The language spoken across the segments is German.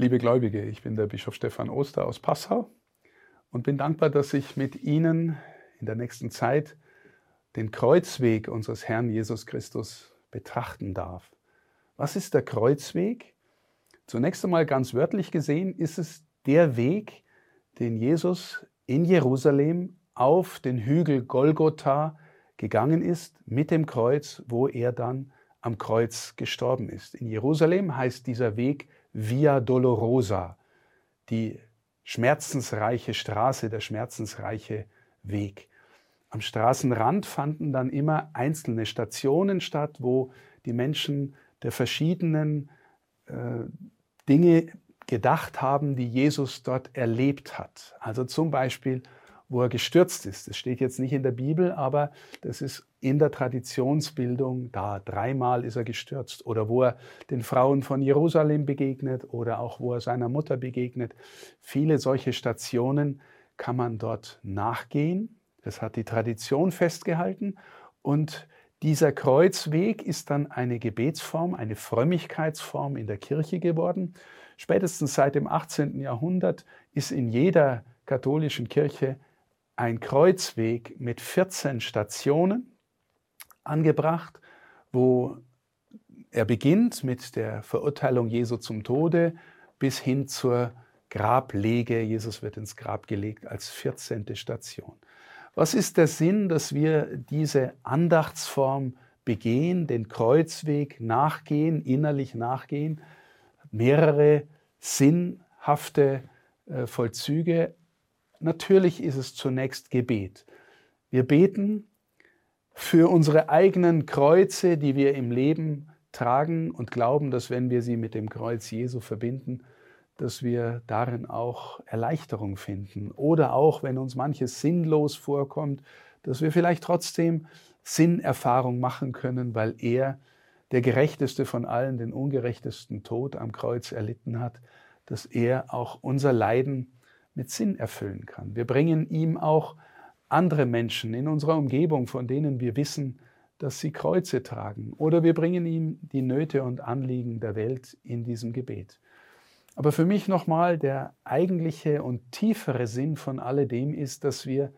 Liebe Gläubige, ich bin der Bischof Stefan Oster aus Passau und bin dankbar, dass ich mit Ihnen in der nächsten Zeit den Kreuzweg unseres Herrn Jesus Christus betrachten darf. Was ist der Kreuzweg? Zunächst einmal ganz wörtlich gesehen ist es der Weg, den Jesus in Jerusalem auf den Hügel Golgotha gegangen ist mit dem Kreuz, wo er dann am Kreuz gestorben ist. In Jerusalem heißt dieser Weg Via Dolorosa, die schmerzensreiche Straße, der schmerzensreiche Weg. Am Straßenrand fanden dann immer einzelne Stationen statt, wo die Menschen der verschiedenen äh, Dinge gedacht haben, die Jesus dort erlebt hat. Also zum Beispiel wo er gestürzt ist. Das steht jetzt nicht in der Bibel, aber das ist in der Traditionsbildung da. Dreimal ist er gestürzt. Oder wo er den Frauen von Jerusalem begegnet oder auch wo er seiner Mutter begegnet. Viele solche Stationen kann man dort nachgehen. Das hat die Tradition festgehalten. Und dieser Kreuzweg ist dann eine Gebetsform, eine Frömmigkeitsform in der Kirche geworden. Spätestens seit dem 18. Jahrhundert ist in jeder katholischen Kirche ein Kreuzweg mit 14 Stationen angebracht, wo er beginnt mit der Verurteilung Jesu zum Tode bis hin zur Grablege. Jesus wird ins Grab gelegt als 14. Station. Was ist der Sinn, dass wir diese Andachtsform begehen, den Kreuzweg nachgehen, innerlich nachgehen? Mehrere sinnhafte äh, Vollzüge. Natürlich ist es zunächst Gebet. Wir beten für unsere eigenen Kreuze, die wir im Leben tragen und glauben, dass wenn wir sie mit dem Kreuz Jesu verbinden, dass wir darin auch Erleichterung finden. Oder auch, wenn uns manches sinnlos vorkommt, dass wir vielleicht trotzdem Sinnerfahrung machen können, weil er, der gerechteste von allen, den ungerechtesten Tod am Kreuz erlitten hat, dass er auch unser Leiden mit Sinn erfüllen kann. Wir bringen ihm auch andere Menschen in unserer Umgebung, von denen wir wissen, dass sie Kreuze tragen. Oder wir bringen ihm die Nöte und Anliegen der Welt in diesem Gebet. Aber für mich nochmal der eigentliche und tiefere Sinn von alledem ist, dass wir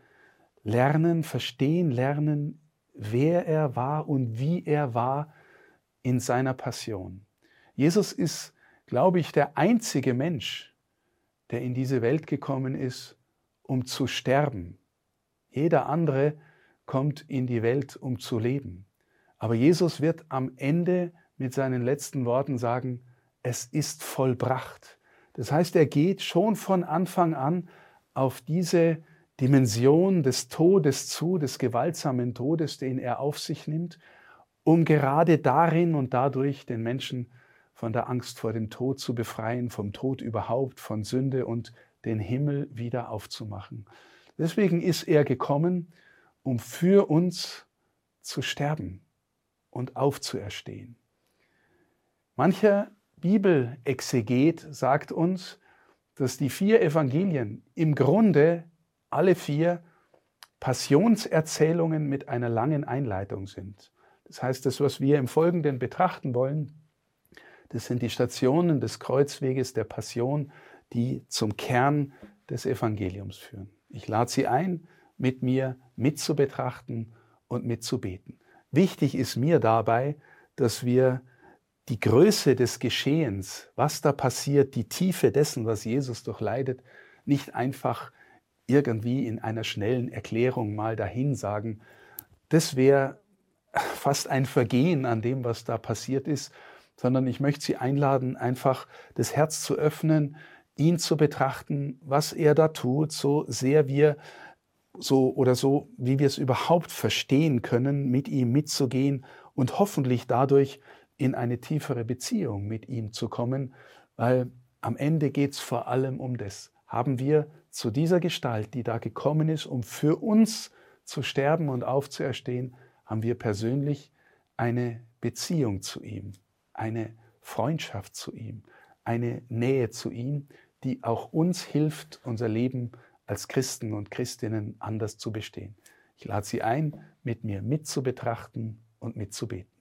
lernen, verstehen, lernen, wer er war und wie er war in seiner Passion. Jesus ist, glaube ich, der einzige Mensch, der in diese Welt gekommen ist, um zu sterben. Jeder andere kommt in die Welt, um zu leben. Aber Jesus wird am Ende mit seinen letzten Worten sagen, es ist vollbracht. Das heißt, er geht schon von Anfang an auf diese Dimension des Todes zu, des gewaltsamen Todes, den er auf sich nimmt, um gerade darin und dadurch den Menschen von der Angst vor dem Tod zu befreien, vom Tod überhaupt, von Sünde und den Himmel wieder aufzumachen. Deswegen ist er gekommen, um für uns zu sterben und aufzuerstehen. Mancher Bibelexeget sagt uns, dass die vier Evangelien im Grunde alle vier Passionserzählungen mit einer langen Einleitung sind. Das heißt, das, was wir im Folgenden betrachten wollen, das sind die Stationen des Kreuzweges der Passion, die zum Kern des Evangeliums führen. Ich lade Sie ein, mit mir mitzubetrachten und mitzubeten. Wichtig ist mir dabei, dass wir die Größe des Geschehens, was da passiert, die Tiefe dessen, was Jesus durchleidet, nicht einfach irgendwie in einer schnellen Erklärung mal dahin sagen. Das wäre fast ein Vergehen an dem, was da passiert ist, sondern ich möchte Sie einladen, einfach das Herz zu öffnen, ihn zu betrachten, was er da tut, so sehr wir so oder so, wie wir es überhaupt verstehen können, mit ihm mitzugehen und hoffentlich dadurch in eine tiefere Beziehung mit ihm zu kommen, weil am Ende geht es vor allem um das. Haben wir zu dieser Gestalt, die da gekommen ist, um für uns zu sterben und aufzuerstehen, haben wir persönlich eine Beziehung zu ihm eine Freundschaft zu ihm, eine Nähe zu ihm, die auch uns hilft, unser Leben als Christen und Christinnen anders zu bestehen. Ich lade Sie ein, mit mir mitzubetrachten und mitzubeten.